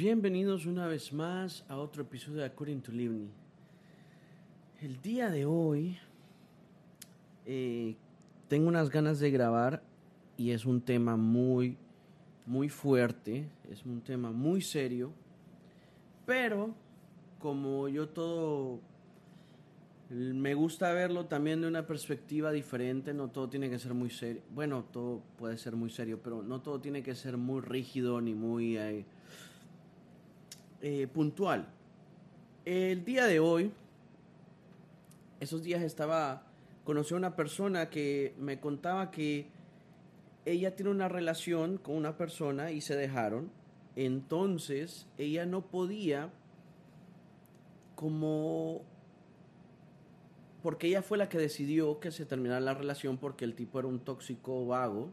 Bienvenidos una vez más a otro episodio de According to Livni. El día de hoy eh, tengo unas ganas de grabar y es un tema muy, muy fuerte, es un tema muy serio, pero como yo todo me gusta verlo también de una perspectiva diferente, no todo tiene que ser muy serio, bueno, todo puede ser muy serio, pero no todo tiene que ser muy rígido ni muy... Eh, eh, puntual. El día de hoy, esos días estaba, conocí a una persona que me contaba que ella tiene una relación con una persona y se dejaron. Entonces, ella no podía como porque ella fue la que decidió que se terminara la relación porque el tipo era un tóxico vago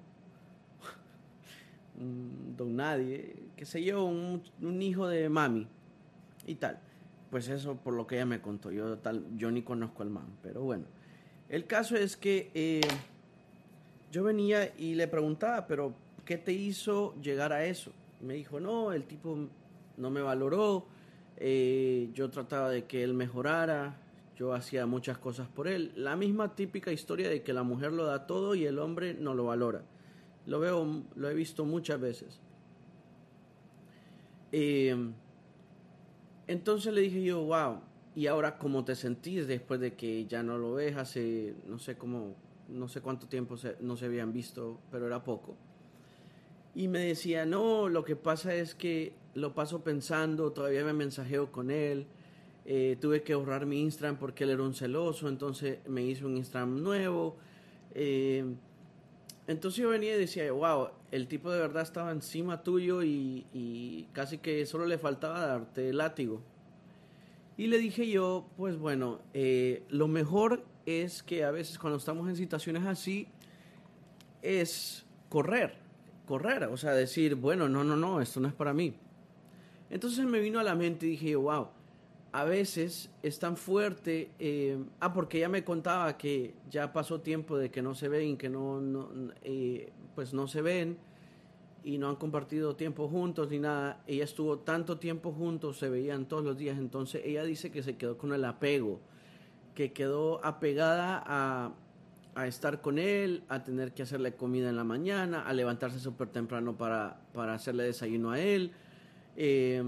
don nadie, que sé yo, un, hijo de mami y tal. Pues eso por lo que ella me contó. Yo, tal, yo ni conozco al man, pero bueno. El caso es que eh, yo venía y le preguntaba, pero ¿qué te hizo llegar a eso? me dijo, no, el tipo no me valoró, eh, yo trataba de que él mejorara, yo hacía muchas cosas por él. La misma típica historia de que la mujer lo da todo y el hombre no lo valora. Lo veo, lo he visto muchas veces. Em, entonces le dije yo, wow, ¿y ahora cómo te sentís después de que ya no lo ves? Hace, no sé cómo, no sé cuánto tiempo no se habían visto, pero era poco. Y me decía, no, lo que pasa es que lo paso pensando, todavía me mensajeo con él, eh, tuve que ahorrar mi Instagram porque él era un celoso, entonces me hizo un Instagram nuevo. Eh, entonces yo venía y decía, wow, el tipo de verdad estaba encima tuyo y, casi que solo le faltaba darte el látigo. Y le dije yo, pues bueno, eh, lo mejor es que a veces cuando estamos en situaciones así, es correr, correr, o sea, decir, bueno, no, no, no, esto no es para mí. Entonces me vino a la mente y dije wow, a veces es tan fuerte. Eh, ah, porque ella me contaba que ya pasó tiempo de que no se ven, que no, eh, pues no se ven y no han compartido tiempo juntos ni nada. Ella estuvo tanto tiempo juntos, se veían todos los días. Entonces ella dice que se quedó con el apego, que quedó apegada a, a estar con él, a tener que hacerle comida en la mañana, a levantarse súper temprano para, para hacerle desayuno a él. Eh,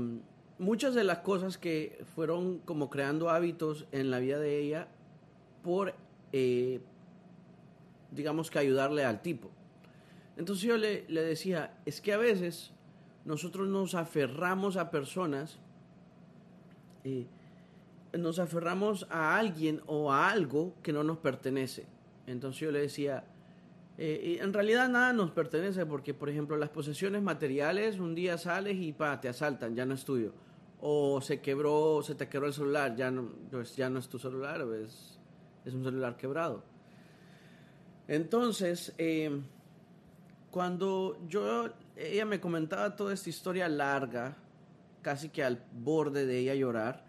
muchas de las cosas que fueron como creando hábitos en la vida de ella por, eh, digamos que ayudarle al tipo. Entonces yo le, decía, es que a veces nosotros nos aferramos a personas, eh, nos aferramos a alguien o a algo que no nos pertenece. Entonces yo le decía, eh, en realidad nada nos pertenece porque, por ejemplo, las posesiones materiales, un día sales y pa, te asaltan, ya no es tuyo o se quebró, se te quebró el celular, ya no, pues ya no es tu celular, es, es un celular quebrado. Entonces, eh, cuando yo, ella me comentaba toda esta historia larga, casi que al borde de ella llorar,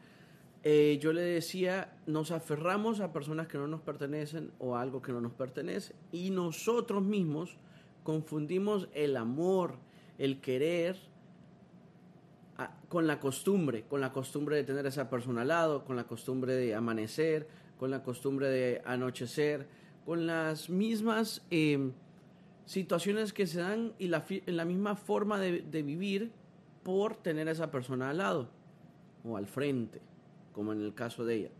eh, yo le decía, nos aferramos a personas que no nos pertenecen o a algo que no nos pertenece. Y nosotros mismos confundimos el amor, el querer, con la costumbre, con la costumbre de tener a esa persona al lado, con la costumbre de amanecer, con la costumbre de anochecer, con las mismas em, situaciones que se dan y la, la misma forma de, vivir por tener a esa persona al lado o al frente, como en el caso de ella.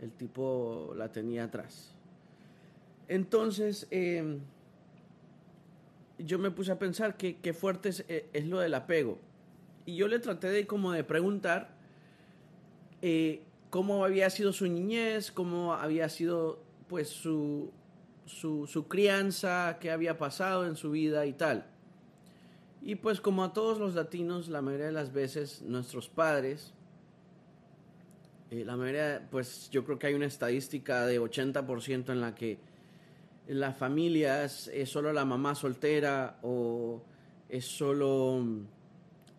El tipo la tenía atrás. Entonces, em, yo me puse a pensar que, fuerte eh, es lo del apego y yo le traté de como de preguntar eh, cómo había sido su niñez, cómo había sido pues su, su, crianza, qué había pasado en su vida y tal. Y pues como a todos los latinos, la mayoría de las veces nuestros padres, eh, la mayoría, pues yo creo que hay una estadística de 80% en la que la familia es solo la mamá soltera o es solo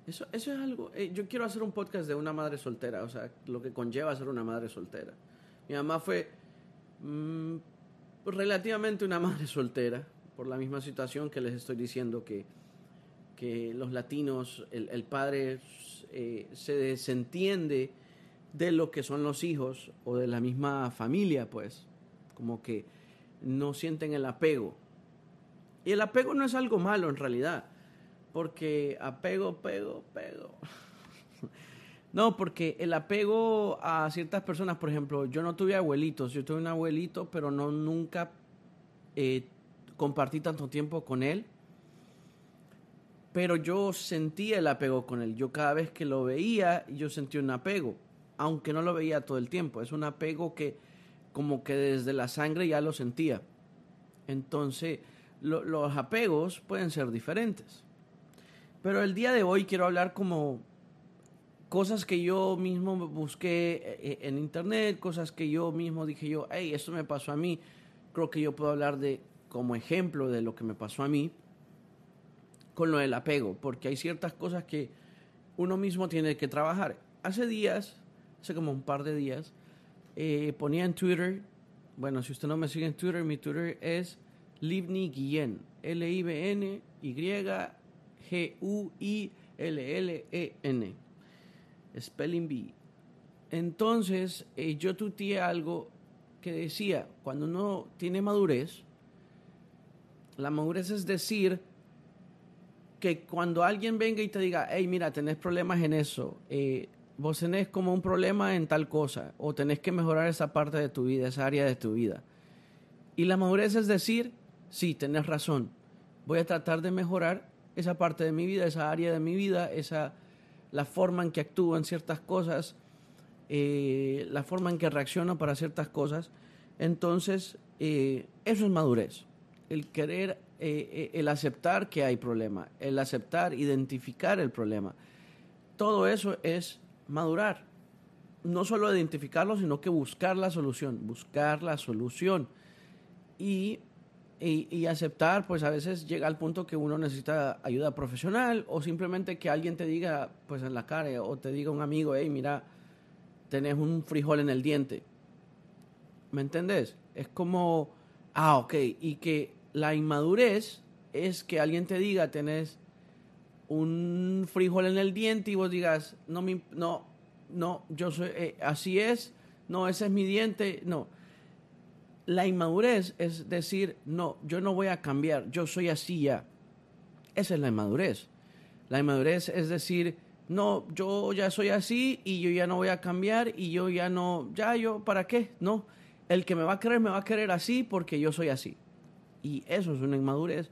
eso, eso es algo. Eh, yo quiero hacer un podcast de una madre soltera, o sea, lo que conlleva ser una madre soltera. Mi mamá fue mm, relativamente una madre soltera, por la misma situación que les estoy diciendo que, que los latinos, el, padre eh, se desentiende de lo que son los hijos o de la misma familia, pues, como que no sienten el apego. Y el apego no es algo malo en realidad, porque apego, pego, pego. No, porque el apego a ciertas personas, por ejemplo, yo no tuve abuelitos, yo tuve un abuelito, pero no nunca eh, compartí tanto tiempo con él. Pero yo sentía el apego con él. Yo cada vez que lo veía, yo sentía un apego, aunque no lo veía todo el tiempo. Es un apego que como que desde la sangre ya lo sentía. Entonces, los apegos pueden ser diferentes. Pero el día de hoy quiero hablar como cosas que yo mismo busqué eh, eh, en internet, cosas que yo mismo dije yo, hey, esto me pasó a mí. Creo que yo puedo hablar de como ejemplo de lo que me pasó a mí con lo del apego, porque hay ciertas cosas que uno mismo tiene que trabajar. Hace días, hace como un par de días, eh, ponía en Twitter, bueno, si usted no me sigue en Twitter, mi Twitter es Livni Guillén, L-I-B-N-Y G-U-I-L-L-E-N Spelling Bee. Entonces, eh, yo tuteé algo que decía, cuando uno tiene madurez, la madurez es decir que cuando alguien venga y te diga, hey, mira, tenés problemas en eso, eh, vos tenés como un problema en tal cosa, o tenés que mejorar esa parte de tu vida, esa área de tu vida. Y la madurez es decir, sí, tenés razón, voy a tratar de mejorar esa parte de mi vida, esa área de mi vida, esa la forma en que actúo en ciertas cosas, eh, la forma en que reacciono para ciertas cosas. Entonces, eh, eso es madurez. El querer, eh, el aceptar que hay problema, el aceptar, identificar el problema. Todo eso es madurar. No solo identificarlo, sino que buscar la solución, buscar la solución. Y y, aceptar, pues a veces llega al punto que uno necesita ayuda profesional o simplemente que alguien te diga, pues en la cara, o te diga un amigo, hey, mira, tenés un frijol en el diente. ¿Me entendés? Es como, ah, ok, y que la inmadurez es que alguien te diga, tenés un frijol en el diente y vos digas, no, no, no, yo soy, eh, así es, no, ese es mi diente, no la inmadurez es decir, no, yo no voy a cambiar, yo soy así ya. Esa es la inmadurez. La inmadurez es decir, no, yo ya soy así y yo ya no voy a cambiar y yo ya no, ya yo, ¿para qué? No, el que me va a querer me va a querer así porque yo soy así. Y eso es una inmadurez,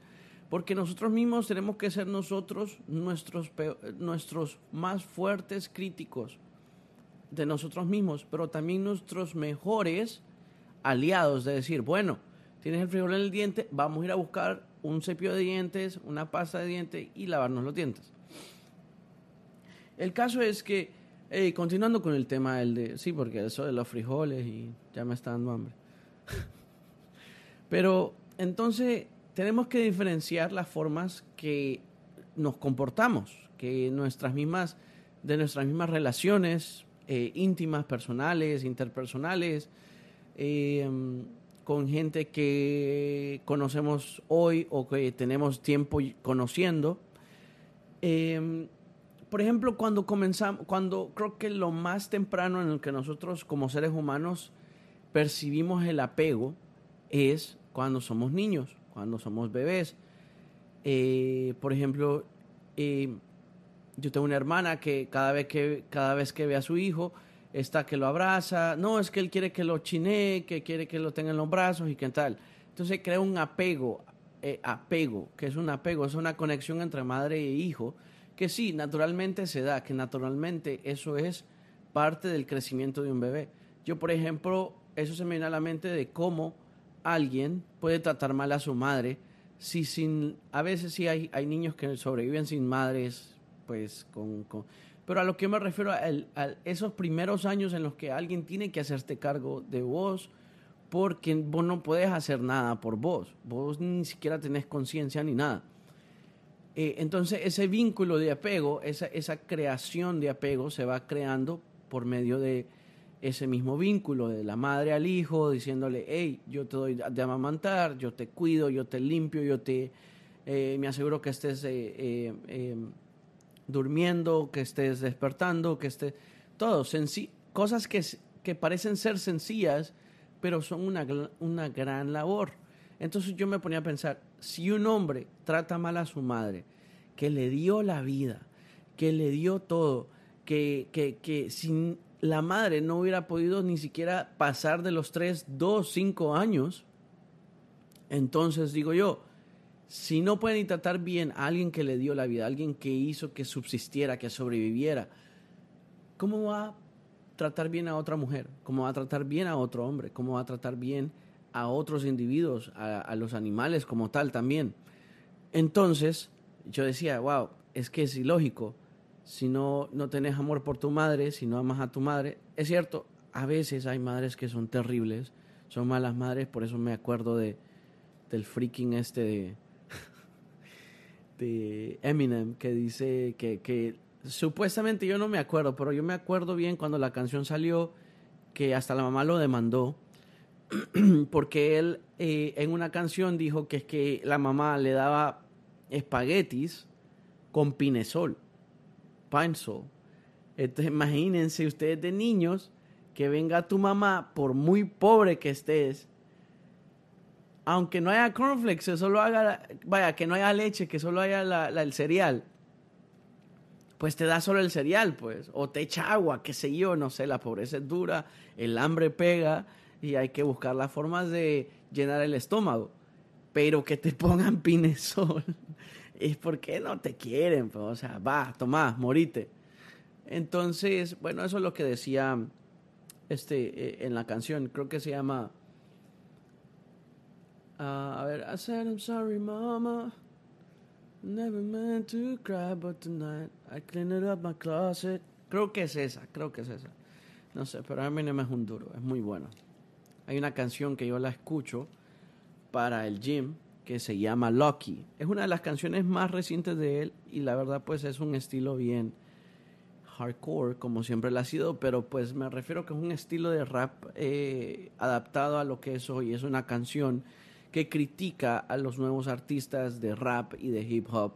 porque nosotros mismos tenemos que ser nosotros nuestros, nuestros más fuertes críticos de nosotros mismos, pero también nuestros mejores aliados de decir, bueno, tienes el frijol en el diente, vamos a ir a buscar un cepillo de dientes, una pasta de dientes y lavarnos los dientes. El caso es que, continuando con el tema del de, sí, porque eso de los frijoles y ya me está dando hambre. Pero entonces tenemos que diferenciar las formas que nos comportamos, que nuestras mismas, de nuestras mismas relaciones eh, íntimas, personales, interpersonales, Em, con gente que conocemos hoy o que tenemos tiempo conociendo. Em, por ejemplo, cuando comenzamos, cuando creo que lo más temprano en el que nosotros como seres humanos percibimos el apego es cuando somos niños, cuando somos bebés. Eh, por ejemplo, em, yo tengo una hermana que cada vez que cada vez que ve a su hijo está que lo abraza, no, es que él quiere que lo chinee, que quiere que lo tenga en los brazos y que tal. Entonces crea un apego, eh, apego, que es un apego, es una conexión entre madre e hijo, que sí, naturalmente se da, que naturalmente eso es parte del crecimiento de un bebé. Yo, por ejemplo, eso se me viene a la mente de cómo alguien puede tratar mal a su madre si sin, a veces sí hay, hay niños que sobreviven sin madres, pues con pero a lo que me refiero a, esos primeros años en los que alguien tiene que hacerte cargo de vos, porque vos no puedes hacer nada por vos, vos ni siquiera tenés conciencia ni nada. Eh, entonces ese vínculo de apego, esa, esa creación de apego se va creando por medio de ese mismo vínculo de la madre al hijo, diciéndole, hey, yo te doy de amamantar, yo te cuido, yo te limpio, yo te eh, me aseguro que estés eh, eh, durmiendo, que estés despertando, que estés... Todo, cosas que, que parecen ser sencillas, pero son una, una gran labor. Entonces yo me ponía a pensar, si un hombre trata mal a su madre, que le dio la vida, que le dio todo, que, que, que sin la madre no hubiera podido ni siquiera pasar de los tres, dos, cinco años, entonces digo yo, si no pueden tratar bien a alguien que le dio la vida, a alguien que hizo que subsistiera, que sobreviviera, ¿cómo va a tratar bien a otra mujer? ¿Cómo va a tratar bien a otro hombre? ¿Cómo va a tratar bien a otros individuos, a, los animales como tal también? Entonces, yo decía, wow, es que es ilógico. Si no, no tenés amor por tu madre, si no amas a tu madre, es cierto, a veces hay madres que son terribles, son malas madres, por eso me acuerdo de, del freaking este de de Eminem que dice que, que supuestamente yo no me acuerdo, pero yo me acuerdo bien cuando la canción salió que hasta la mamá lo demandó porque él eh, en una canción dijo que es que la mamá le daba espaguetis con pinesol, pinesol. Entonces imagínense ustedes de niños que venga tu mamá, por muy pobre que estés, aunque no haya cornflakes, que solo haga, vaya, que no haya leche, que solo haya el cereal, pues te da solo el cereal, pues, o te echa agua, qué sé yo, no sé, la pobreza es dura, el hambre pega y hay que buscar las formas de llenar el estómago. Pero que te pongan pinesol es porque no te quieren, pues, o sea, va, toma, morite. Entonces, bueno, eso es lo que decía este eh, en la canción, creo que se llama Uh, a ver, I said I'm sorry, mama. Never meant to cry, but tonight I cleaned up my closet. Creo que es esa, creo que es esa. No sé, pero no es un duro, es muy bueno. Hay una canción que yo la escucho para el gym que se llama Lucky. Es una de las canciones más recientes de él y la verdad pues es un estilo bien hardcore como siempre lo ha sido, pero pues me refiero que es un estilo de rap eh, adaptado a lo que es hoy. Es una canción critica a los nuevos artistas de rap y de hip hop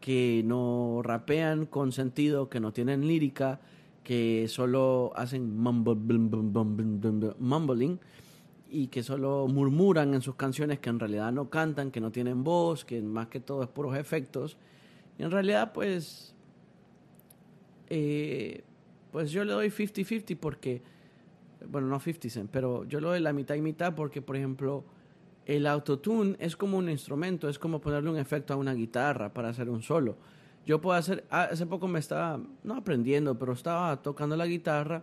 que no rapean con sentido, que no tienen lírica, que solo hacen mumbling y que solo murmuran en sus canciones que en realidad no cantan, que no tienen voz, que más que todo es puros efectos. Y en realidad pues eh, pues yo le doy 50-50 porque, bueno, no 50 cent, pero yo le doy la mitad y mitad porque, por ejemplo, el autotune es como un instrumento, es como ponerle un efecto a una guitarra para hacer un solo. Yo puedo hacer, ah, hace poco me estaba, no aprendiendo, pero estaba tocando la guitarra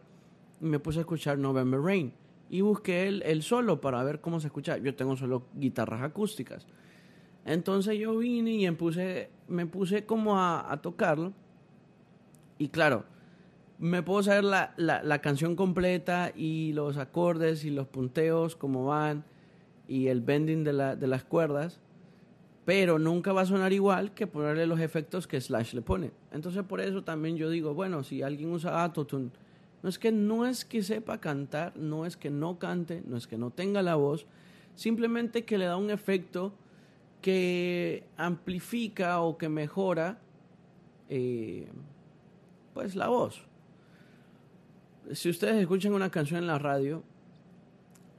y me puse a escuchar November Rain y busqué el, el solo para ver cómo se escucha. Yo tengo solo guitarras acústicas. Entonces yo vine y me puse, me puse como a, a tocarlo. Y claro, me puedo saber la, la, la canción completa y los acordes y los punteos, cómo van y el bending de, la, de las cuerdas, pero nunca va a sonar igual que ponerle los efectos que Slash le pone. Entonces por eso también yo digo, bueno, si alguien usa Autotune, no es que no es que sepa cantar, no es que no cante, no es que no tenga la voz, simplemente que le da un efecto que amplifica o que mejora eh, pues la voz. Si ustedes escuchan una canción en la radio,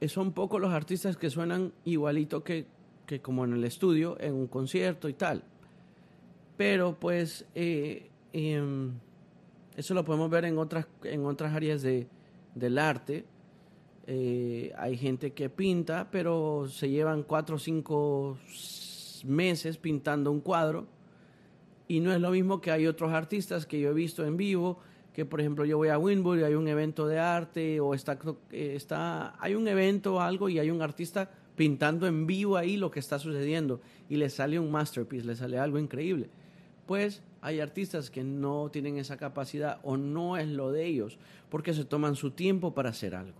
son pocos los artistas que suenan igualito que, que, como en el estudio, en un concierto y tal. Pero pues eh, em, eso lo podemos ver en otras, en otras áreas de, del arte. Eh, hay gente que pinta, pero se llevan cuatro o cinco meses pintando un cuadro. Y no es lo mismo que hay otros artistas que yo he visto en vivo que por ejemplo yo voy a Winwood y hay un evento de arte o está, eh, está hay un evento o algo y hay un artista pintando en vivo ahí lo que está sucediendo y le sale un masterpiece, le sale algo increíble. Pues hay artistas que no tienen esa capacidad o no es lo de ellos porque se toman su tiempo para hacer algo.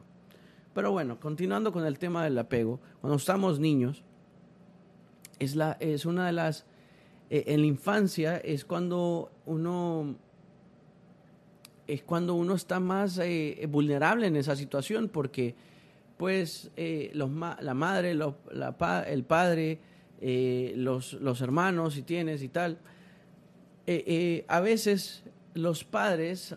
Pero bueno, continuando con el tema del apego, cuando estamos niños, es, la, es una de las... Eh, en la infancia es cuando uno es cuando uno está más eh, vulnerable en esa situación porque pues eh, los la madre, la el padre eh, los, los, hermanos si tienes y tal. Eh, eh, a veces los padres,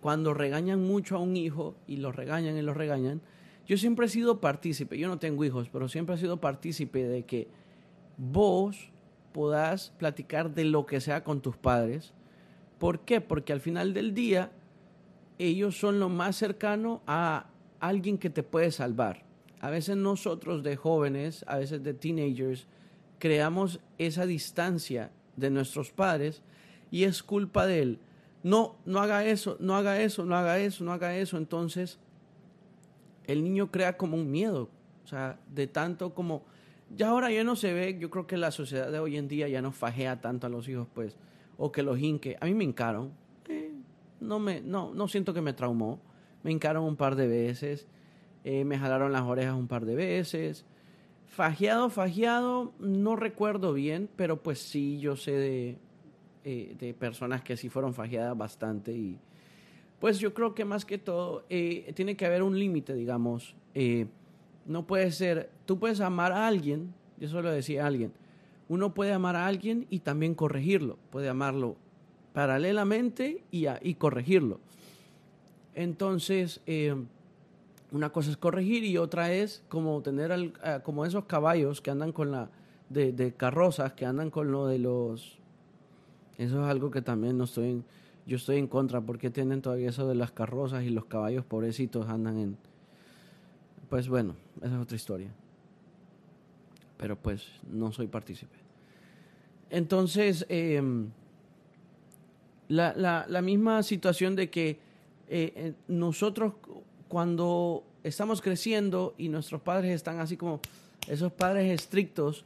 cuando regañan mucho a un hijo y lo regañan y lo regañan, yo siempre he sido partícipe, yo no tengo hijos, pero siempre he sido partícipe de que vos podás platicar de lo que sea con tus padres. ¿Por qué? Porque al final del día ellos son lo más cercano a alguien que te puede salvar. A veces nosotros de jóvenes, a veces de teenagers, creamos esa distancia de nuestros padres y es culpa de él. No, no haga eso, no haga eso, no haga eso, no haga eso. Entonces, el niño crea como un miedo, o sea, de tanto como, ya ahora ya no se ve, yo creo que la sociedad de hoy en día ya no fajea tanto a los hijos, pues, o que los hinque. A mí me hincaron, no, me, no, no siento que me traumó, me hincaron un par de veces, eh, me jalaron las orejas un par de veces. Fajeado, fajeado, no recuerdo bien, pero pues sí, yo sé de, eh, de personas que sí fueron fajeadas bastante y pues yo creo que más que todo eh, tiene que haber un límite, digamos. no puede ser, tú puedes amar a alguien, yo solo decía a alguien, uno puede amar a alguien y también corregirlo, puede amarlo paralelamente y, corregirlo. Entonces, una cosa es corregir y otra es como tener al, eh, como esos caballos que andan con la de, de, carrozas que andan con lo de los eso es algo que también no estoy en, yo estoy en contra porque tienen todavía eso de las carrozas y los caballos pobrecitos andan en pues bueno esa es otra historia pero pues no soy partícipe entonces em, la, la, misma situación de que eh, eh, nosotros cuando estamos creciendo y nuestros padres están así como esos padres estrictos,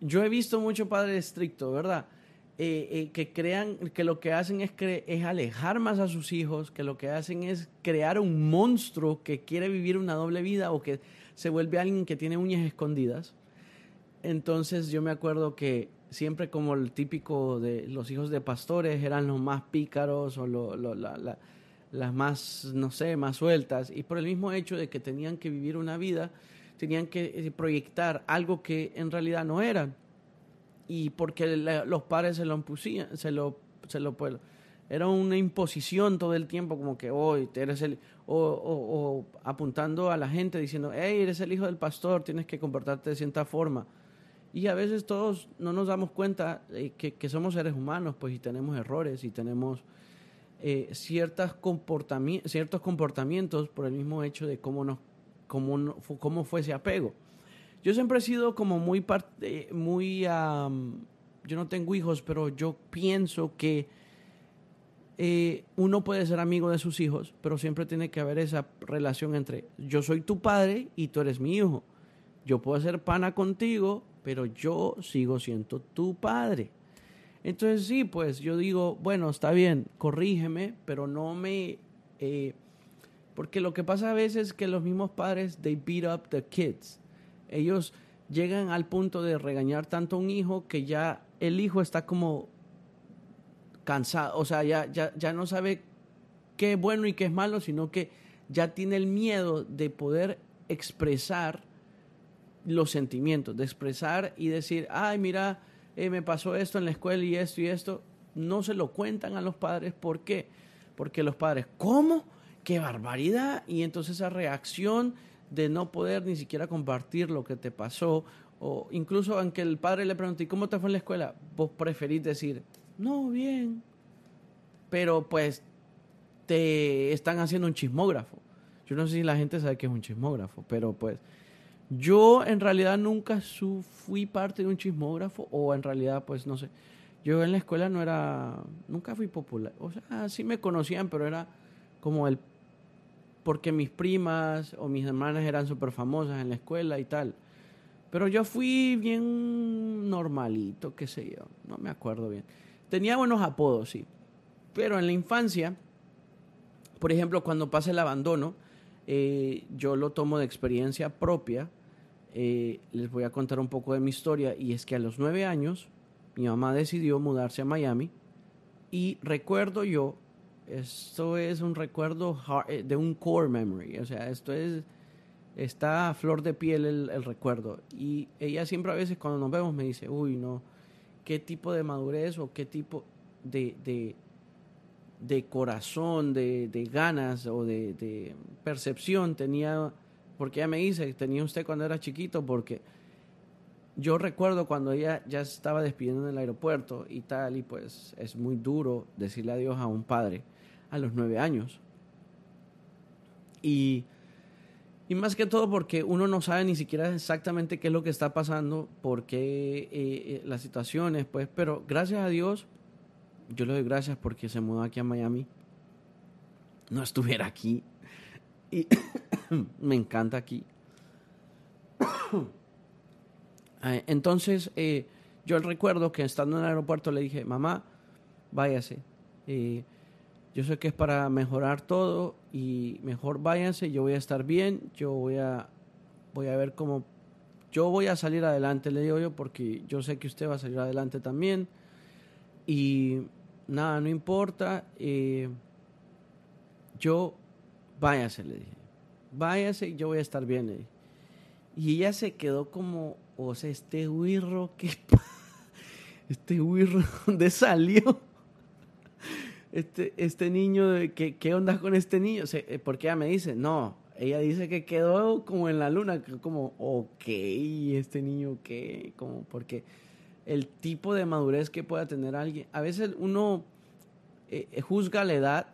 yo he visto muchos padres estrictos, ¿verdad? Eh, que crean que lo que hacen es, es alejar más a sus hijos, que lo que hacen es crear un monstruo que quiere vivir una doble vida o que se vuelve alguien que tiene uñas escondidas. Entonces yo me acuerdo que siempre como el típico de los hijos de pastores eran los más pícaros o las más, no sé, más sueltas, y por el mismo hecho de que tenían que vivir una vida, tenían que eh, proyectar algo que en realidad no eran, y porque los padres se lo impusían, se lo, se lo, pues, era una imposición todo el tiempo, como que hoy eres el, o, o, apuntando a la gente diciendo, hey, eres el hijo del pastor, tienes que comportarte de cierta forma. Y a veces todos no nos damos cuenta que, que somos seres humanos, pues, y tenemos errores y tenemos eh, ciertos comportamientos por el mismo hecho de cómo, nos, cómo, cómo fue ese apego. Yo siempre he sido como muy, parte, muy yo no tengo hijos, pero yo pienso que eh, uno puede ser amigo de sus hijos, pero siempre tiene que haber esa relación entre yo soy tu padre y tú eres mi hijo. Yo puedo ser pana contigo, pero yo sigo siendo tu padre. Entonces sí, pues yo digo, bueno, está bien, corrígeme, pero no me... Eh, porque lo que pasa a veces es que los mismos padres, they beat up the kids. Ellos llegan al punto de regañar tanto a un hijo que ya el hijo está como cansado, o sea, ya, ya, ya no sabe qué es bueno y qué es malo, sino que ya tiene el miedo de poder expresar los sentimientos, de expresar y decir, ay, mira, eh, me pasó esto en la escuela y esto y esto, no se lo cuentan a los padres. ¿Por qué? Porque los padres, ¿cómo? ¡Qué barbaridad! Y entonces esa reacción de no poder ni siquiera compartir lo que te pasó, o incluso aunque el padre le pregunte, ¿cómo te fue en la escuela? Vos preferís decir, no, bien. Pero pues te están haciendo un chismógrafo. Yo no sé si la gente sabe que es un chismógrafo, pero pues yo en realidad nunca fui parte de un chismógrafo o en realidad pues no sé. Yo en la escuela no era, nunca fui popular. O sea, sí me conocían, pero era como el, porque mis primas o mis hermanas eran súper famosas en la escuela y tal. Pero yo fui bien normalito, qué sé yo, no me acuerdo bien. Tenía buenos apodos, sí. Pero en la infancia, por ejemplo, cuando pasa el abandono, eh, yo lo tomo de experiencia propia. Eh, les voy a contar un poco de mi historia y es que a los nueve años mi mamá decidió mudarse a Miami y recuerdo yo, esto es un recuerdo eh, de un core memory, o sea, esto es está a flor de piel el, recuerdo. Y ella siempre a veces cuando nos vemos me dice, uy, no, qué tipo de madurez o qué tipo de, de, de corazón, de, de, ganas o de, de, percepción tenía, porque ella me dice, tenía usted cuando era chiquito, porque yo recuerdo cuando ella ya estaba despidiendo en el aeropuerto y tal, y pues es muy duro decirle adiós a un padre a los nueve años. Y y más que todo porque uno no sabe ni siquiera exactamente qué es lo que está pasando, por qué eh, eh, las situaciones, pues, pero gracias a Dios, yo le doy gracias porque se mudó aquí a Miami. No estuviera aquí. Y me encanta aquí. Entonces, eh, yo recuerdo que estando en el aeropuerto le dije, mamá, váyase. Yo sé que es para mejorar todo y mejor váyanse, yo voy a estar bien, yo voy a, voy a ver cómo, yo voy a salir adelante, le digo yo, porque yo sé que usted va a salir adelante también. Y nada, no importa, eh, yo váyase, le dije, váyase, yo voy a estar bien. Y ella se quedó como, o sea, este huirro, ¿qué? Este huirro, ¿dónde salió? este, este niño, ¿qué, ¿qué onda con este niño? Eh, porque ella me dice, no, ella dice que quedó como en la luna, como, ok, este niño, ¿qué? Como, porque el tipo de madurez que pueda tener alguien, a veces uno eh, eh, juzga la edad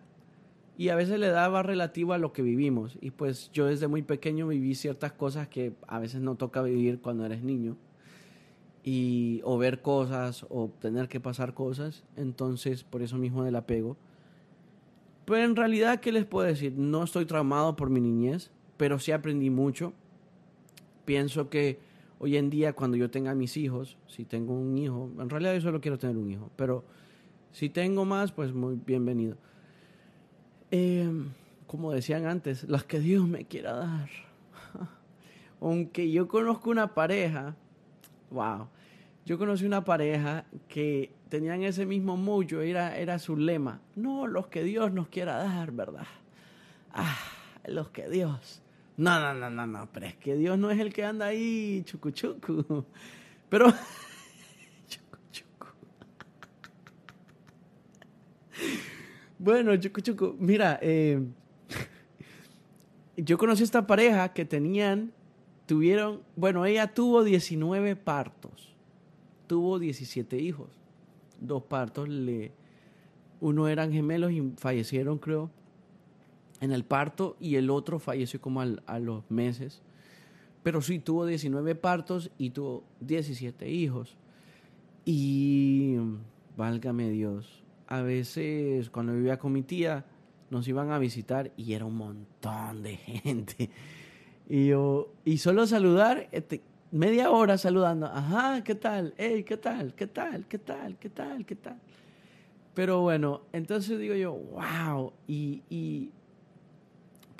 y a veces la edad va relativa a lo que vivimos. Y pues yo desde muy pequeño viví ciertas cosas que a veces no toca vivir cuando eres niño y o ver cosas o tener que pasar cosas, entonces por eso mismo del apego. Pero en realidad, ¿qué les puedo decir? No estoy traumado por mi niñez, pero sí aprendí mucho. Pienso que hoy en día cuando yo tenga mis hijos, si tengo un hijo, en realidad yo solo quiero tener un hijo, pero si tengo más, pues muy bienvenido. Em, como decían antes, las que Dios me quiera dar. Aunque yo conozco una pareja Wow. Yo conocí una pareja que tenían ese mismo mucho, era, era su lema. No, los que Dios nos quiera dar, ¿verdad? Ah, los que Dios. No, no, no, no, no, pero es que Dios no es el que anda ahí, chucu chucu. Pero. chucu chucu. bueno, chucu chucu. Mira, eh, yo conocí esta pareja que tenían tuvieron, bueno, ella tuvo 19 partos, tuvo 17 hijos, dos partos, le, uno eran gemelos y fallecieron, creo, en el parto y el otro falleció como a los meses. Pero sí tuvo 19 partos y tuvo 17 hijos. Y válgame Dios, a veces cuando vivía con mi tía nos iban a visitar y era un montón de gente. Y yo, y solo saludar, este, media hora saludando, ajá, ¿qué tal? Hey, ¿qué tal? ¿Qué tal? ¿Qué tal? ¿Qué tal? ¿Qué tal? Pero bueno, entonces digo yo, wow, y, y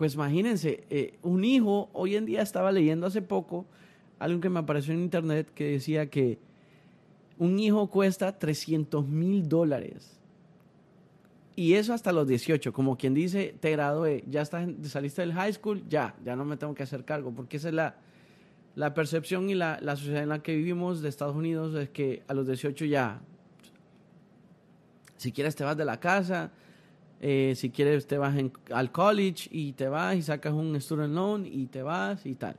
pues imagínense, eh, un hijo, hoy en día estaba leyendo hace poco algo que me apareció en internet que decía que un hijo cuesta 300 mil dólares. Y eso hasta los 18, como quien dice, te gradué, ya estás, saliste del high school, ya, ya no me tengo que hacer cargo, porque esa es la, la percepción y la, la, sociedad en la que vivimos de Estados Unidos, es que a los 18 ya, si quieres te vas de la casa, eh, si quieres te vas al college y te vas y sacas un student loan y te vas y tal.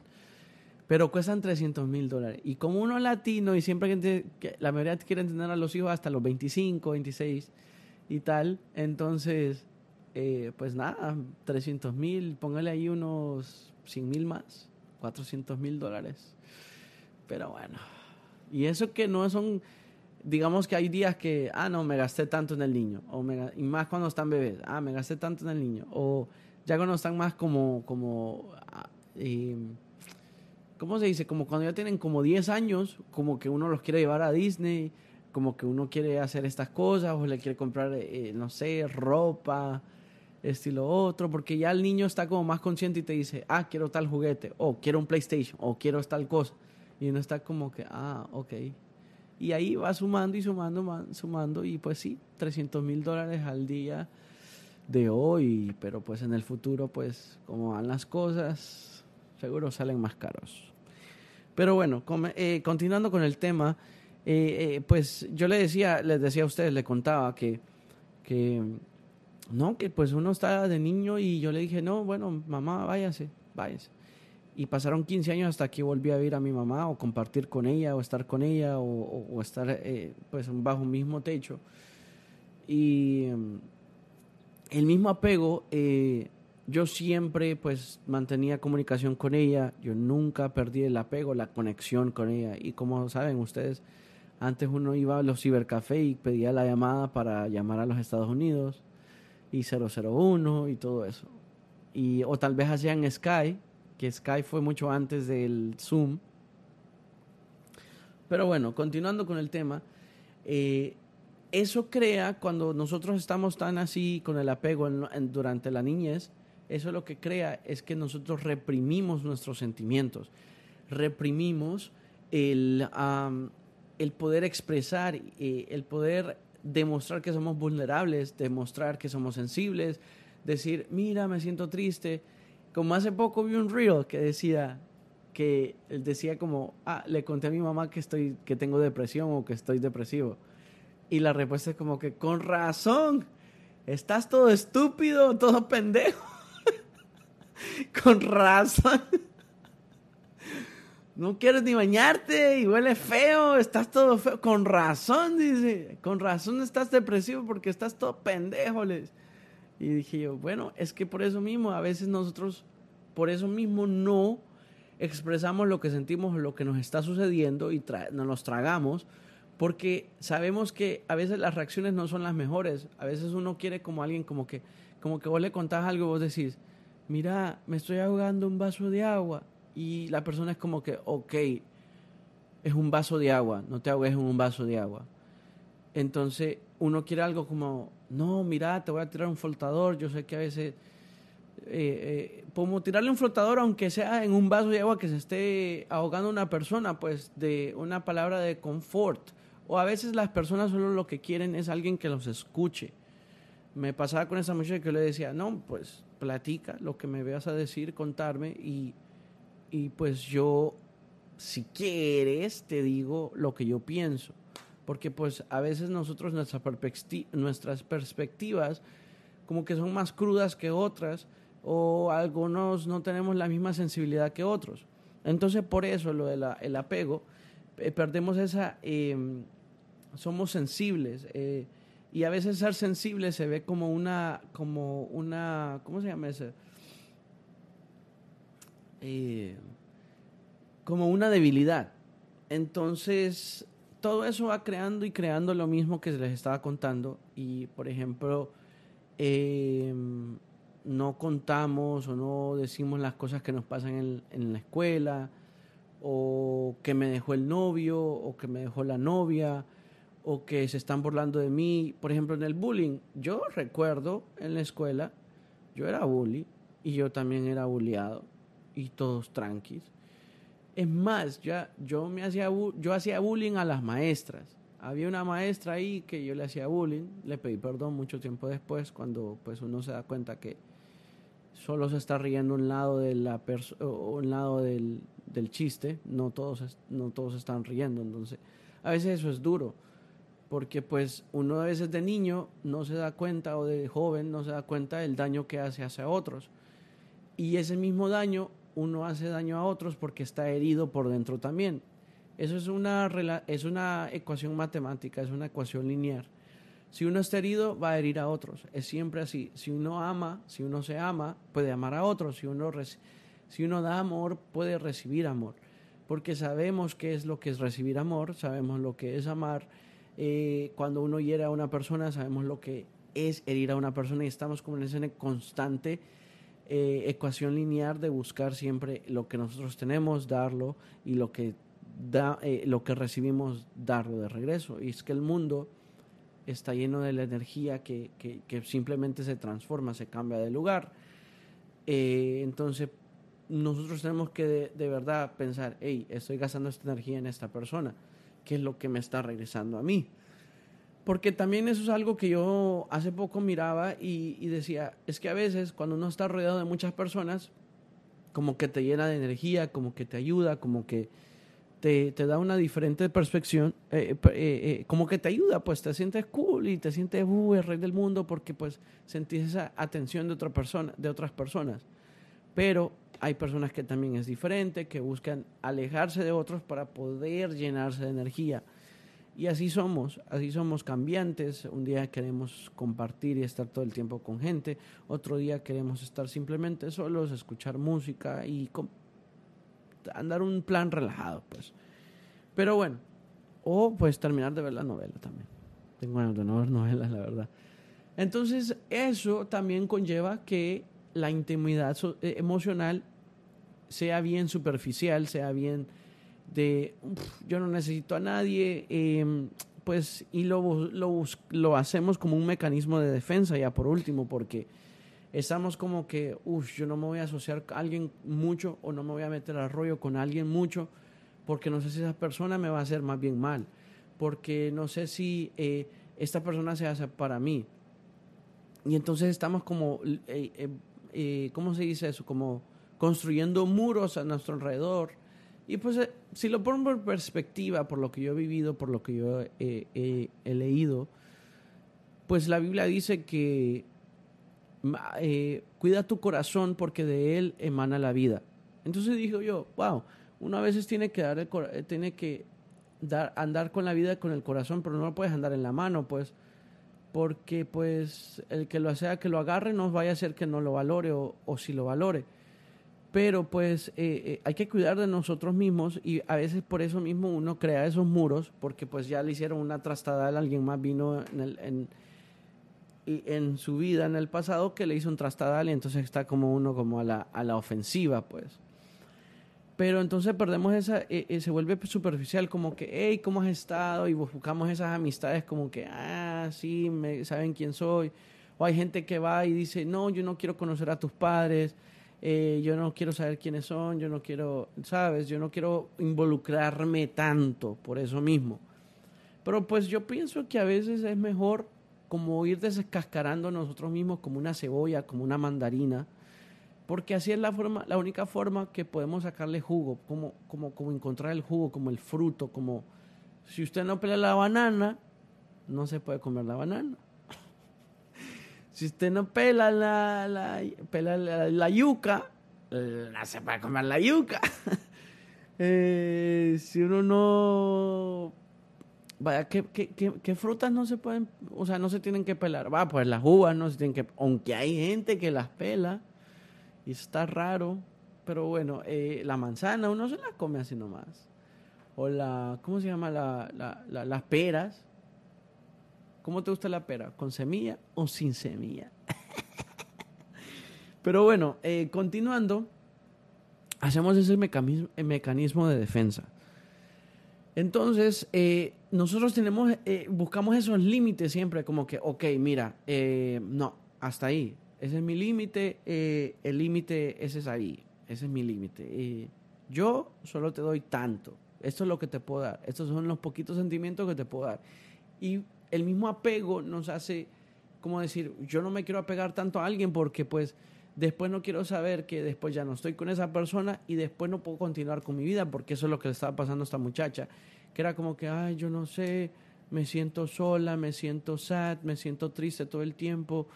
Pero cuestan 300 mil dólares. Y como uno es latino y siempre la mayoría quiere tener a los hijos hasta los 25, 26, y tal. Entonces, eh, pues nada, 300 mil, póngale ahí unos 100 mil más, 400 mil dólares. Pero bueno, y eso que no son, digamos que hay días que, ah, no, me gasté tanto en el niño, o y más cuando están bebés, ah, me gasté tanto en el niño, o ya cuando están más como, como, ah, ¿cómo se dice? Como cuando ya tienen como 10 años, como que uno los quiere llevar a Disney como que uno quiere hacer estas cosas o le quiere comprar, eh, no sé, ropa, estilo otro, porque ya el niño está como más consciente y te dice, ah, quiero tal juguete, o quiero un PlayStation, o quiero tal cosa. Y uno está como que, ah, ok. Y ahí va sumando y sumando, sumando, y pues sí, 300 mil dólares al día de hoy, pero pues en el futuro, pues como van las cosas, seguro salen más caros. Pero bueno, eh, continuando con el tema, eh, eh, pues yo le decía, les decía a ustedes, le contaba que, que, no, que pues uno está de niño y yo le dije, no, bueno, mamá, váyase, váyase. Y pasaron 15 años hasta que volví a ver a mi mamá o compartir con ella o estar con ella o, estar pues bajo un mismo techo. Y mm, el mismo apego yo siempre pues mantenía comunicación con ella, yo nunca perdí el apego, la conexión con ella y como saben ustedes, antes uno iba a los cibercafés y pedía la llamada para llamar a los Estados Unidos y 001 y todo eso. Y, o tal vez hacían Sky, que Sky fue mucho antes del Zoom. Pero bueno, continuando con el tema, eh, eso crea cuando nosotros estamos tan así con el apego durante la niñez, eso lo que crea es que nosotros reprimimos nuestros sentimientos, reprimimos el, el poder expresar, eh, el poder demostrar que somos vulnerables, demostrar que somos sensibles, decir, mira, me siento triste. Como hace poco vi un reel que decía que él decía como, ah, le conté a mi mamá que estoy que tengo depresión o que estoy depresivo. Y la respuesta es como que con razón. Estás todo estúpido, todo pendejo. Con razón. No quieres ni bañarte y huele feo, estás todo feo. Con razón, dice. Con razón estás depresivo porque estás todo pendejo. Y dije yo, bueno, es que por eso mismo, a veces nosotros, por eso mismo no expresamos lo que sentimos, lo que nos está sucediendo y nos tragamos, porque sabemos que a veces las reacciones no son las mejores. A veces uno quiere como alguien como que, como que vos le contás algo y vos decís, mira, me estoy ahogando un vaso de agua. Y la persona es como que, ok, es un vaso de agua, no te ahogues en un vaso de agua. Entonces uno quiere algo como, no, mira, te voy a tirar un flotador. Yo sé que a veces eh, eh tirarle un flotador aunque sea en un vaso de agua que se esté ahogando una persona, pues de una palabra de confort. O a veces las personas solo lo que quieren es alguien que los escuche. Me pasaba con esa muchacha que le decía, no, pues platica lo que me veas a decir, contarme y, y pues yo, si quieres, te digo lo que yo pienso. Porque pues a veces nosotros nuestra nuestras perspectivas como que son más crudas que otras o algunos no tenemos la misma sensibilidad que otros. Entonces por eso lo del el apego, eh, perdemos esa, em, somos sensibles. Eh, y a veces ser sensible se ve como una, como una, ¿cómo se llama ese? Eh, como una debilidad. Entonces, todo eso va creando y creando lo mismo que les estaba contando. Y, por ejemplo, em, no contamos o no decimos las cosas que nos pasan en, la escuela, o que me dejó el novio, o que me dejó la novia, o que se están burlando de mí. Por ejemplo, en el bullying, yo recuerdo en la escuela, yo era bully y yo también era bulliado y todos tranquis. Es más, ya, yo, me hacía, yo hacía bullying a las maestras. Había una maestra ahí que yo le hacía bullying, le pedí perdón mucho tiempo después cuando pues uno se da cuenta que solo se está riendo un lado de la un lado del, del chiste, no todos no todos están riendo, entonces a veces eso es duro porque pues uno a veces de niño no se da cuenta o de joven no se da cuenta del daño que hace hacia otros. Y ese mismo daño uno hace daño a otros porque está herido por dentro también. Eso es una, es una ecuación matemática, es una ecuación lineal. Si uno está herido, va a herir a otros. Es siempre así. Si uno ama, si uno se ama, puede amar a otros. Si uno, si uno da amor, puede recibir amor. Porque sabemos qué es lo que es recibir amor, sabemos lo que es amar eh, cuando uno hiere a una persona, sabemos lo que es herir a una persona y estamos como en esa constante eh, ecuación lineal de buscar siempre lo que nosotros tenemos, darlo y lo que, da, eh, lo que recibimos, darlo de regreso. Y es que el mundo está lleno de la energía que, que, simplemente se transforma, se cambia de lugar. entonces, nosotros tenemos que de, de verdad pensar, hey, estoy gastando esta energía en esta persona qué es lo que me está regresando a mí. Porque también eso es algo que yo hace poco miraba y, decía, es que a veces cuando uno está rodeado de muchas personas, como que te llena de energía, como que te ayuda, como que te, da una diferente perspectiva, eh, eh, eh, como que te ayuda, pues te sientes cool y te sientes uh, el rey del mundo porque pues sentís esa atención de, otra persona, de otras personas. Pero hay personas que también es diferente, que buscan alejarse de otros para poder llenarse de energía. Y así somos, así somos cambiantes. Un día queremos compartir y estar todo el tiempo con gente, otro día queremos estar simplemente solos, escuchar música y andar un plan relajado, pues. Pero bueno, o pues terminar de ver la novela también. Tengo ganas de no ver novelas, la verdad. Entonces, eso también conlleva que la intimidad eh, emocional sea bien superficial, sea bien de yo no necesito a nadie, em, pues, y lo, lo, lo, hacemos como un mecanismo de defensa ya por último, porque estamos como que, uff, yo no me voy a asociar con alguien mucho o no me voy a meter al rollo con alguien mucho, porque no sé si esa persona me va a hacer más bien mal, porque no sé si eh, esta persona se hace para mí. Y entonces estamos como, eh, eh, ¿cómo se dice eso? Como construyendo muros a nuestro alrededor y pues eh, si lo pongo por perspectiva, por lo que yo he vivido, por lo que yo he leído, pues la Biblia dice que eh, cuida tu corazón porque de él emana la vida. Entonces digo yo, wow, uno a veces tiene que, dar eh, tiene que dar, andar con la vida con el corazón, pero no lo puedes andar en la mano, pues, porque pues el que lo sea que lo agarre no vaya a ser que no lo valore o si lo valore pero pues eh, eh, hay que cuidar de nosotros mismos y a veces por eso mismo uno crea esos muros porque pues ya le hicieron una trastada a alguien más vino en, el, en, su vida en el pasado que le hizo un trastadal y entonces está como uno como a la, a la ofensiva pues. Pero entonces perdemos esa eh, se vuelve superficial como que hey cómo has estado y buscamos esas amistades como que ah sí me saben quién soy o hay gente que va y dice no yo no quiero conocer a tus padres eh, yo no quiero saber quiénes son, yo no quiero, ¿sabes? Yo no quiero involucrarme tanto por eso mismo. Pero pues yo pienso que a veces es mejor como ir descascarando nosotros mismos como una cebolla, como una mandarina, porque así es la forma, la única forma que podemos sacarle jugo, como, como, como encontrar el jugo, como el fruto, como si usted no pelea la banana, no se puede comer la banana. Si usted no pela la, la, pela la, yuca, no se puede comer la yuca. Eh, si uno no... Vaya, ¿qué, ¿qué, qué, frutas no se pueden, o sea, no se tienen que pelar? Va, pues las uvas no se tienen que, aunque hay gente que las pela, y está raro, pero bueno, eh, la manzana uno se la come así nomás. O la, ¿cómo se llama? La, la, las peras, ¿Cómo te gusta la pera? ¿Con semilla o sin semilla? Pero bueno, eh, continuando, hacemos ese mecanismo, de defensa. Entonces, eh, nosotros tenemos, eh, buscamos esos límites siempre, como que, ok, mira, no, hasta ahí. Ese es mi límite, el límite ese es ahí, ese es mi límite. yo solo te doy tanto. Esto es lo que te puedo dar. Estos son los poquitos sentimientos que te puedo dar. Y el mismo apego nos hace, como decir, yo no me quiero apegar tanto a alguien porque pues después no quiero saber que después ya no estoy con esa persona y después no puedo continuar con mi vida porque eso es lo que le estaba pasando a esta muchacha, que era como que, ay, yo no sé, me siento sola, me siento sad, me siento triste todo el tiempo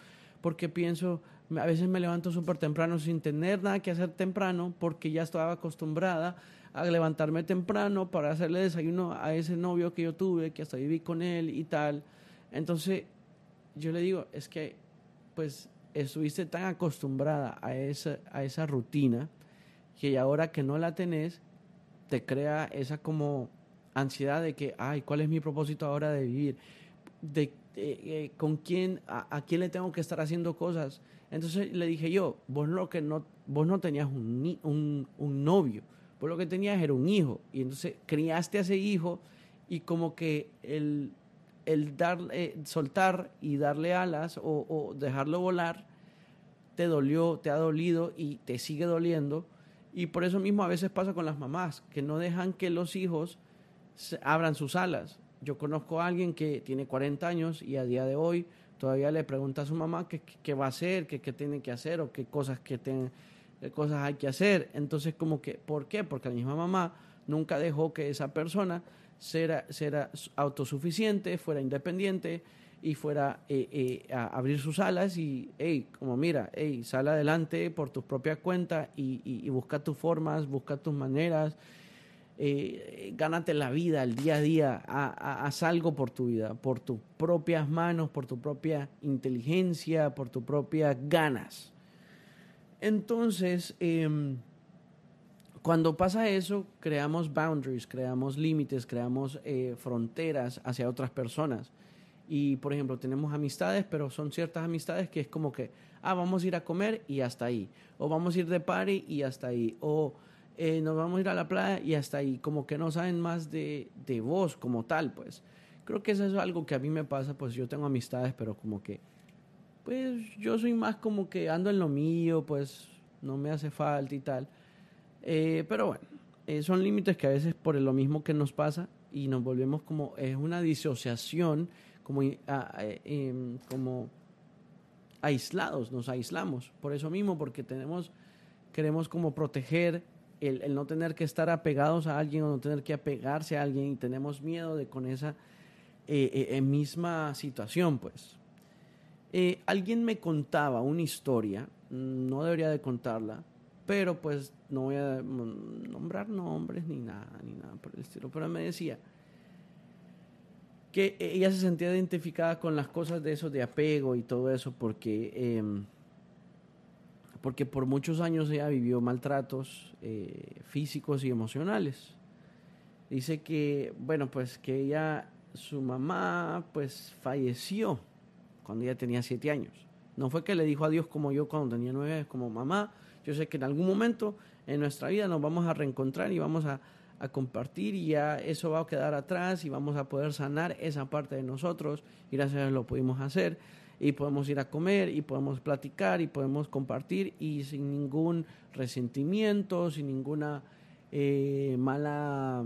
porque pienso, a veces me levanto súper temprano sin tener nada que hacer temprano porque ya estaba acostumbrada a levantarme temprano para hacerle desayuno a ese novio que yo tuve, que hasta viví con él y tal. Entonces, yo le digo, es que, pues, estuviste tan acostumbrada a esa, a esa rutina que ahora que no la tenés, te crea esa como ansiedad de que, ay, ¿cuál es mi propósito ahora de vivir? De, eh, con quién, a, quién le tengo que estar haciendo cosas. Entonces le dije yo, vos, lo que no, vos no tenías un, un, un novio, pues lo que tenías era un hijo. Y entonces criaste a ese hijo y como que el, el eh, soltar y darle alas o, dejarlo volar te dolió, te ha dolido y te sigue doliendo. Y por eso mismo a veces pasa con las mamás, que no dejan que los hijos abran sus alas. Yo conozco a alguien que tiene 40 años y a día de hoy todavía le pregunta a su mamá qué, qué va a hacer, qué, qué, tiene que hacer o qué cosas que, qué cosas hay que hacer. Entonces, como que, ¿por qué? Porque la misma mamá nunca dejó que esa persona fuera, autosuficiente, fuera independiente y fuera eh, eh, a abrir sus alas y, hey, como mira, hey, sal adelante por tu propia cuenta y, busca tus formas, busca tus maneras, eh, gánate la vida, el día a día, haz algo por tu vida, por tus propias manos, por tu propia inteligencia, por tus propias ganas. Entonces, em, cuando pasa eso, creamos boundaries, creamos límites, creamos eh, fronteras hacia otras personas. Y, por ejemplo, tenemos amistades, pero son ciertas amistades que es como que, ah, vamos a ir a comer y hasta ahí. O vamos a ir de party y hasta ahí. O eh, nos vamos a ir a la playa y hasta ahí. Como que no saben más de, de vos como tal, pues. Creo que eso es algo que a mí me pasa, pues yo tengo amistades, pero como que, pues yo soy más como que ando en lo mío, pues no me hace falta y tal. Eh, pero bueno, eh, son límites que a veces por lo mismo que nos pasa y nos volvemos como, es una disociación, como, em, como aislados, nos aislamos. Por eso mismo, porque tenemos, queremos como proteger el, no tener que estar apegados a alguien o no tener que apegarse a alguien y tenemos miedo de con esa eh, misma situación, pues. Alguien me contaba una historia, no debería de contarla, pero pues no voy a nombrar nombres ni nada, ni nada por el estilo. Pero me decía que ella se sentía identificada con las cosas de eso, de apego y todo eso, porque, em, porque por muchos años ella vivió maltratos eh, físicos y emocionales. Dice que, bueno, pues que ella, su mamá, pues falleció cuando ella tenía siete años. No fue que le dijo adiós como yo cuando tenía nueve años, como mamá, yo sé que en algún momento en nuestra vida nos vamos a reencontrar y vamos a, compartir y ya eso va a quedar atrás y vamos a poder sanar esa parte de nosotros. Y gracias a Dios lo pudimos hacer y podemos ir a comer y podemos platicar y podemos compartir y sin ningún resentimiento, sin ninguna eh, mala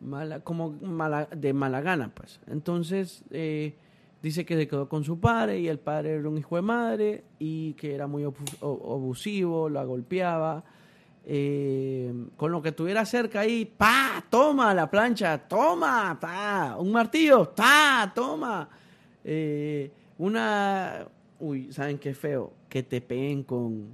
mala como mala de mala gana pues. Entonces eh, Dice que se quedó con su padre y el padre era un hijo de madre y que era muy abusivo, la golpeaba. Eh, con lo que tuviera cerca ahí, pa, toma la plancha, toma, pa, un martillo, ta, toma. Eh, una, uy, ¿saben qué feo? Que te peguen con,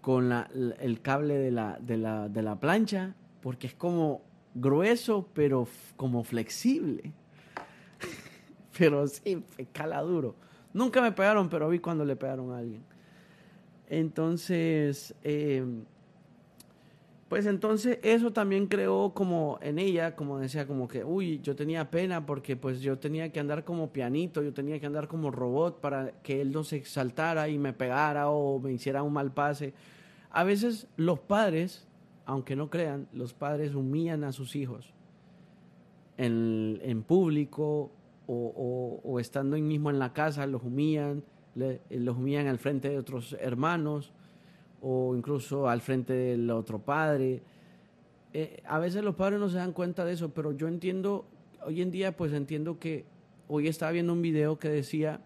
con la, el cable de la, de, la, de la plancha, porque es como grueso, pero como flexible. pero sí, cala duro. Nunca me pegaron, pero vi cuando le pegaron a alguien. Entonces, em, pues entonces eso también creó como en ella, como decía, como que, uy, yo tenía pena porque pues yo tenía que andar como pianito, yo tenía que andar como robot para que él no se exaltara y me pegara o me hiciera un mal pase. A veces los padres, aunque no crean, los padres humillan a sus hijos en, en público o, estando ahí mismo en la casa los humillan, los humillan al frente de otros hermanos o incluso al frente del otro padre. Eh, a veces los padres no se dan cuenta de eso, pero yo entiendo, hoy en día pues entiendo que hoy estaba viendo un video que decía,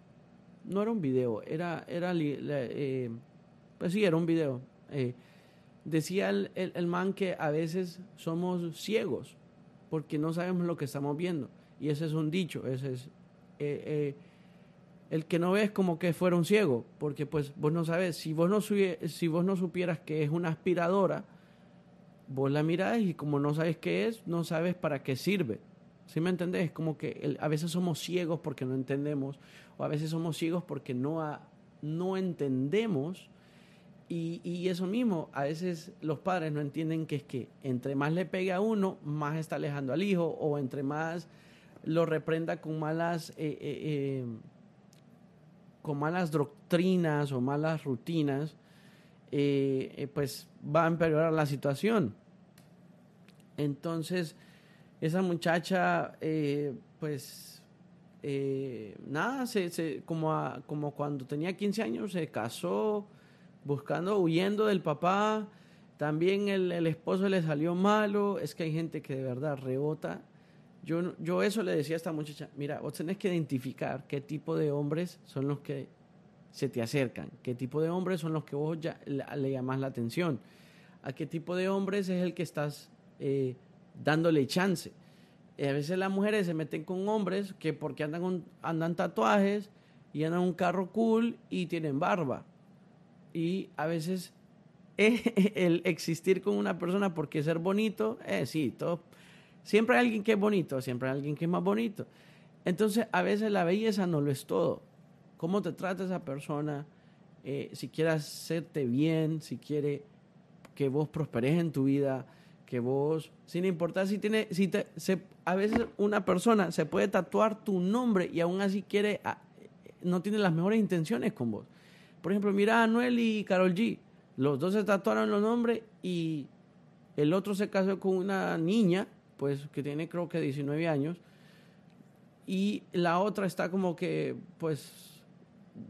no era un video, era, era eh, pues sí, era un video. Eh, decía el, el man que a veces somos ciegos porque no sabemos lo que estamos viendo. Y ese es un dicho, ese es... Eh, eh, el que no ve es como que fuera un ciego, porque pues vos no sabes, si vos no, si vos no supieras que es una aspiradora, vos la mirás y como no sabes qué es, no sabes para qué sirve. ¿Sí me entendés? Es como que a veces somos ciegos porque no entendemos, o a veces somos ciegos porque no, no entendemos. Y, y, eso mismo, a veces los padres no entienden que es que entre más le pegue a uno, más está alejando al hijo, o entre más lo reprenda con malas, eh, eh, eh, con malas doctrinas o malas rutinas, pues va a empeorar la situación. Entonces, esa muchacha, pues, nada, se, como, como cuando tenía 15 años, se casó buscando, huyendo del papá. También el, el esposo le salió malo. Es que hay gente que de verdad rebota yo, yo eso le decía a esta muchacha, mira, vos tenés que identificar qué tipo de hombres son los que se te acercan, qué tipo de hombres son los que vos ya, le, llamas la atención, a qué tipo de hombres es el que estás eh, dándole chance. a veces las mujeres se meten con hombres que porque andan, andan tatuajes y andan un carro cool y tienen barba. Y a veces el existir con una persona porque ser bonito, eh, sí, todo, siempre hay alguien que es bonito, siempre hay alguien que es más bonito. Entonces, a veces la belleza no lo es todo. Cómo te trata esa persona, eh, si quiere hacerte bien, si quiere que vos prosperes en tu vida, que vos, sin importar si tiene, si te, a veces una persona se puede tatuar tu nombre y aún así quiere, ah, no tiene las mejores intenciones con vos. Por ejemplo, mira a Anuel y Carol G. Los dos se tatuaron los nombres y el otro se casó con una niña, pues que tiene creo que 19 años. Y la otra está como que, pues,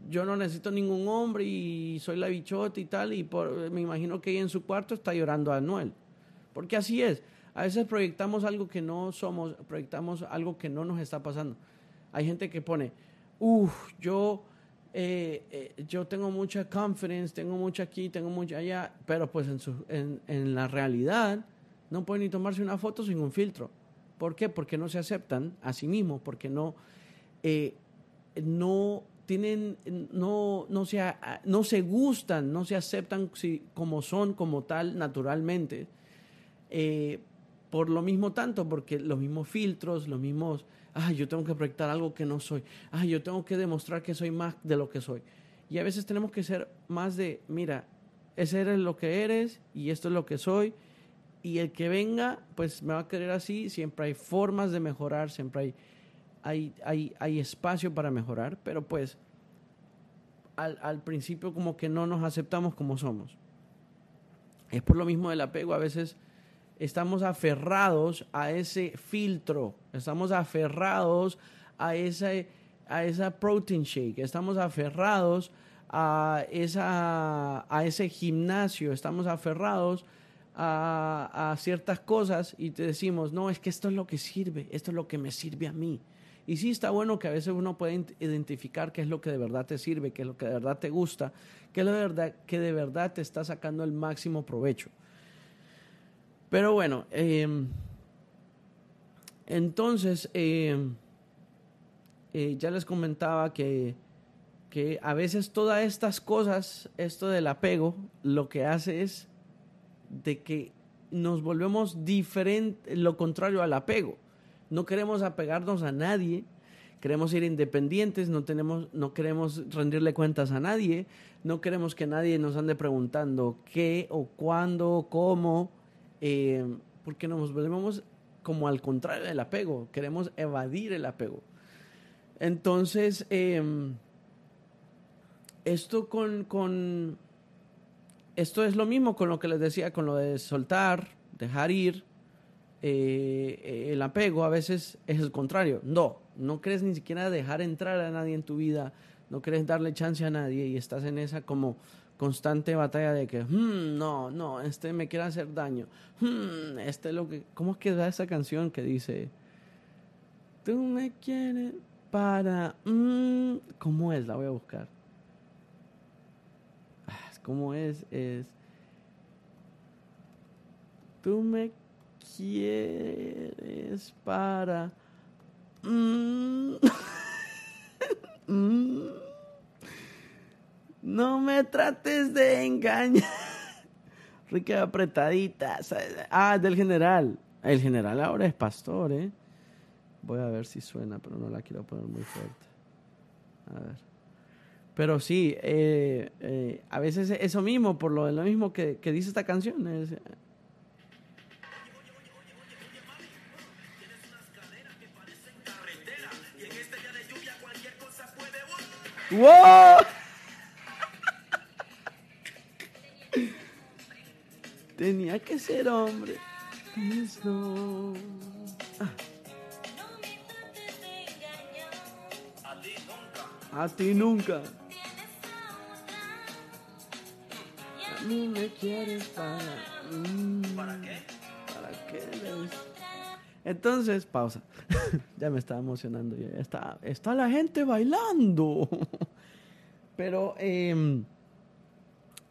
yo no necesito ningún hombre y soy la bichota y tal. Y me imagino que ella en su cuarto está llorando a Anuel. Porque así es. A veces proyectamos algo que no somos, proyectamos algo que no nos está pasando. Hay gente que pone, uff, yo eh, eh, yo tengo mucha confidence, tengo mucho aquí, tengo mucho allá, pero pues en, su, en, la realidad no pueden ni tomarse una foto sin un filtro. ¿Por qué? Porque no se aceptan a sí mismos, porque no, eh, no tienen, no, no, se, no se gustan, no se aceptan si, como son, como tal, naturalmente. por lo mismo tanto, porque los mismos filtros, los mismos ay, yo tengo que proyectar algo que no soy, ay, yo tengo que demostrar que soy más de lo que soy. Y a veces tenemos que ser más de, mira, ese eres lo que eres y esto es lo que soy. Y el que venga, pues me va a querer así. Siempre hay formas de mejorar, siempre hay, hay, hay, hay espacio para mejorar, pero pues al, al principio como que no nos aceptamos como somos. Es por lo mismo del apego. A veces estamos aferrados a ese filtro, estamos aferrados a ese, a esa protein shake, estamos aferrados a, esa, a ese gimnasio, estamos aferrados a, ciertas cosas y te decimos, no, es que esto es lo que sirve, esto es lo que me sirve a mí. Y sí está bueno que a veces uno puede identificar qué es lo que de verdad te sirve, qué es lo que de verdad te gusta, qué es lo de verdad, que de verdad te está sacando el máximo provecho. Pero bueno, em, entonces em, eh, ya les comentaba que, que a veces todas estas cosas, esto del apego, lo que hace es de que nos volvemos diferente, lo contrario al apego. No queremos apegarnos a nadie, queremos ser independientes, no, tenemos, no queremos rendirle cuentas a nadie, no queremos que nadie nos ande preguntando qué o cuándo, cómo. Eh, porque nos volvemos como al contrario del apego, queremos evadir el apego. Entonces, em, esto con, con, esto es lo mismo con lo que les decía, con lo de soltar, dejar ir, eh, el apego a veces es el contrario. No, no crees ni siquiera dejar entrar a nadie en tu vida, no quieres darle chance a nadie y estás en esa como constante batalla de que, hmm, no, no, este me quiere hacer daño. Hmm, este es lo que. ¿Cómo es que da esa canción que dice. Tú me quieres para. Mm, ¿Cómo es? La voy a buscar. ¿Cómo es? Es. Tú me quieres para. Mm, mm, no me trates de engañar. Rica apretadita. Ah, del general. El general ahora es pastor, ¿eh? Voy a ver si suena, pero no la quiero poner muy fuerte. A ver. Pero sí, eh, eh, a veces eso mismo, por lo, lo mismo que, que dice esta canción. Es. Tenía que ser hombre. No. Ah. A ti nunca. Mí me quieres para. Mm, ¿Para qué? ¿Para qué? Entonces, pausa. ya me estaba emocionando. Ya está, está la gente bailando. Pero em,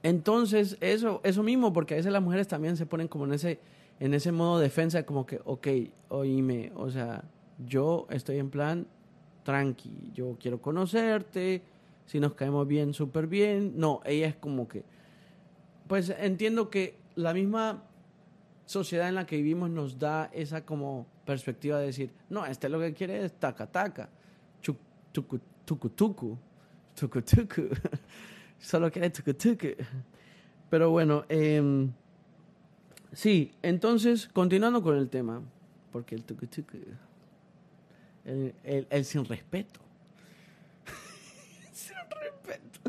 entonces, eso, eso mismo, porque a veces las mujeres también se ponen como en ese, en ese modo de defensa, como que, ok, oíme, o sea, yo estoy en plan tranqui, yo quiero conocerte, si nos caemos bien, súper bien. No, ella es como que, pues entiendo que la misma sociedad en la que vivimos nos da esa como perspectiva de decir, no, este lo que quiere es taca taca, tucu tucu tucu, tucu tucu, solo quiere tucu tucu. Pero bueno, eh, sí, entonces, continuando con el tema, porque el tucu tucu, el, el, el sin respeto. sin respeto.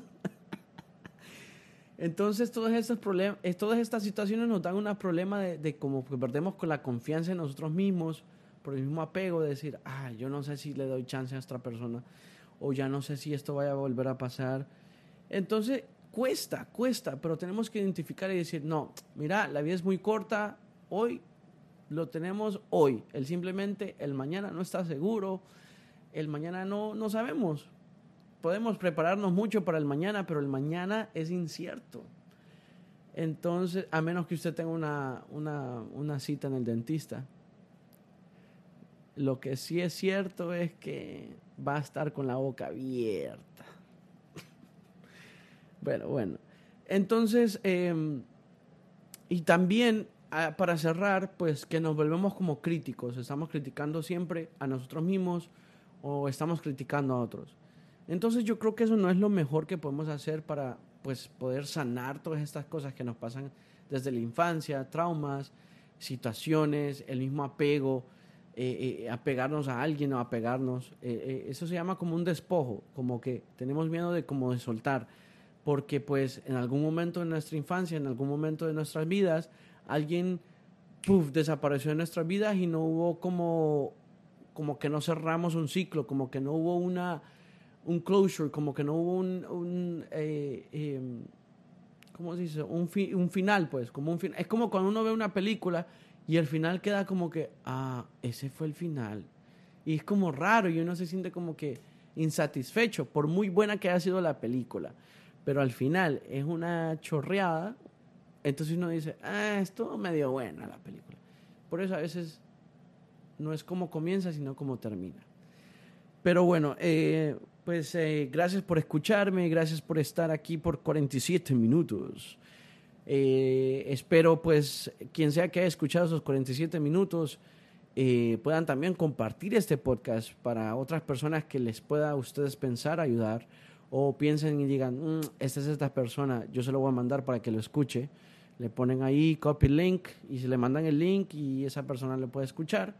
Entonces, todos estos problemas, eh, todas estas situaciones nos dan un problema de, de como que perdemos con la confianza en nosotros mismos, por el mismo apego de decir, ah, yo no sé si le doy chance a esta persona, o ya no sé si esto vaya a volver a pasar. Entonces, cuesta, cuesta, pero tenemos que identificar y decir, no, mira, la vida es muy corta, hoy lo tenemos hoy, el simplemente el mañana no está seguro, el mañana no, no sabemos, podemos prepararnos mucho para el mañana, pero el mañana es incierto. Entonces, a menos que usted tenga una, una, una, cita en el dentista. Lo que sí es cierto es que va a estar con la boca abierta. bueno, bueno. Entonces, eh, y también ah, para cerrar, pues que nos volvemos como críticos. Estamos criticando siempre a nosotros mismos o estamos criticando a otros. Entonces yo creo que eso no es lo mejor que podemos hacer para pues, poder sanar todas estas cosas que nos pasan desde la infancia, traumas, situaciones, el mismo apego, eh, eh, apegarnos a alguien o apegarnos. Eh, eso se llama como un despojo, como que tenemos miedo de como de soltar, porque pues en algún momento de nuestra infancia, en algún momento de nuestras vidas, alguien puff, desapareció de nuestras vidas y no hubo como, como que no cerramos un ciclo, como que no hubo una un closure, como que no hubo un, un eh, eh, ¿cómo se dice? Un, un final, pues, como un fin es como cuando uno ve una película y el final queda como que, ah, ese fue el final. Y es como raro y uno se siente como que insatisfecho, por muy buena que haya sido la película. Pero al final es una chorreada, entonces uno dice, ah, esto medio buena la película. Por eso a veces no es como comienza, sino como termina. Pero bueno, eh, pues eh, gracias por escucharme, gracias por estar aquí por 47 minutos. Eh, espero pues quien sea que haya escuchado esos 47 minutos eh, puedan también compartir este podcast para otras personas que les pueda a ustedes pensar ayudar o piensen y digan, mm, esta es esta persona, yo se lo voy a mandar para que lo escuche. Le ponen ahí copy link y se le mandan el link y esa persona lo puede escuchar.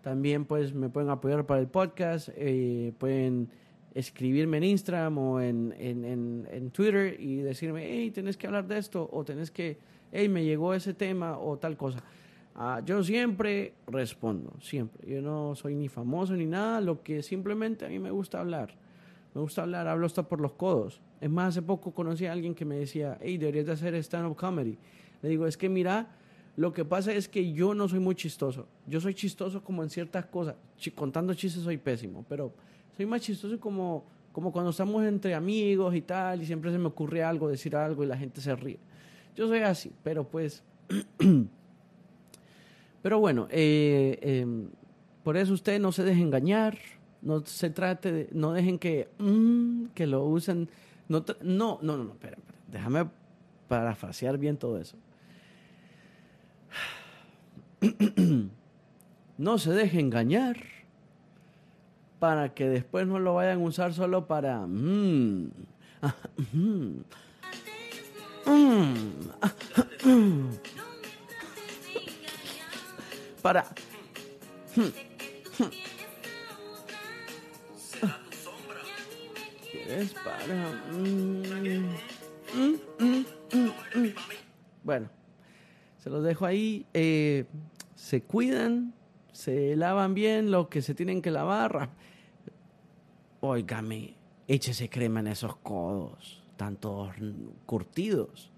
También pues me pueden apoyar para el podcast, pueden escribirme en Instagram o en, en, en, en, Twitter y decirme, hey, tenés que hablar de esto o tenés que, hey, me llegó ese tema o tal cosa. Uh, yo siempre respondo, siempre. Yo no soy ni famoso ni nada, lo que simplemente a mí me gusta hablar. Me gusta hablar, hablo hasta por los codos. Es más, hace poco conocí a alguien que me decía, hey, deberías de hacer stand-up comedy. Le digo, es que mira, lo que pasa es que yo no soy muy chistoso. Yo soy chistoso como en ciertas cosas. contando chistes soy pésimo, pero soy más chistoso como, como cuando estamos entre amigos y tal, y siempre se me ocurre algo, decir algo y la gente se ríe. Yo soy así, pero pues... pero bueno, eh, eh, por eso ustedes no se dejen engañar, no se trate de, no dejen que, mm, que lo usen, no, no, no, no, no, espera, espera, déjame parafrasear bien todo eso. no se deje engañar para que después no lo vayan a usar solo para... Mm, mm, mm, para... Es para... Bueno, se los dejo ahí. Eh, se cuidan, se lavan bien lo que se tienen que lavar. Óigame, échese crema en esos codos, tantos curtidos.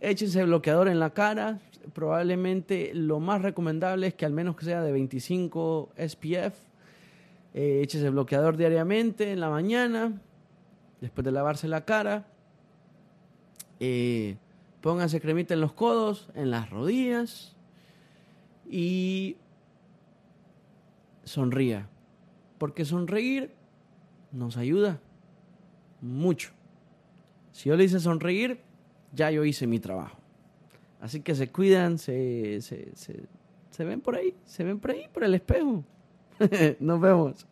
Échese bloqueador en la cara. Probablemente lo más recomendable es que al menos que sea de 25 SPF. Eh, échese bloqueador diariamente en la mañana. después de lavarse la cara, eh, pónganse cremita en los codos, en las rodillas y sonría. Porque sonreír nos ayuda mucho. Si yo le hice sonreír, ya yo hice mi trabajo. Así que se cuidan, se, se, se, se ven por ahí, se ven por ahí, por el espejo. Nos vemos.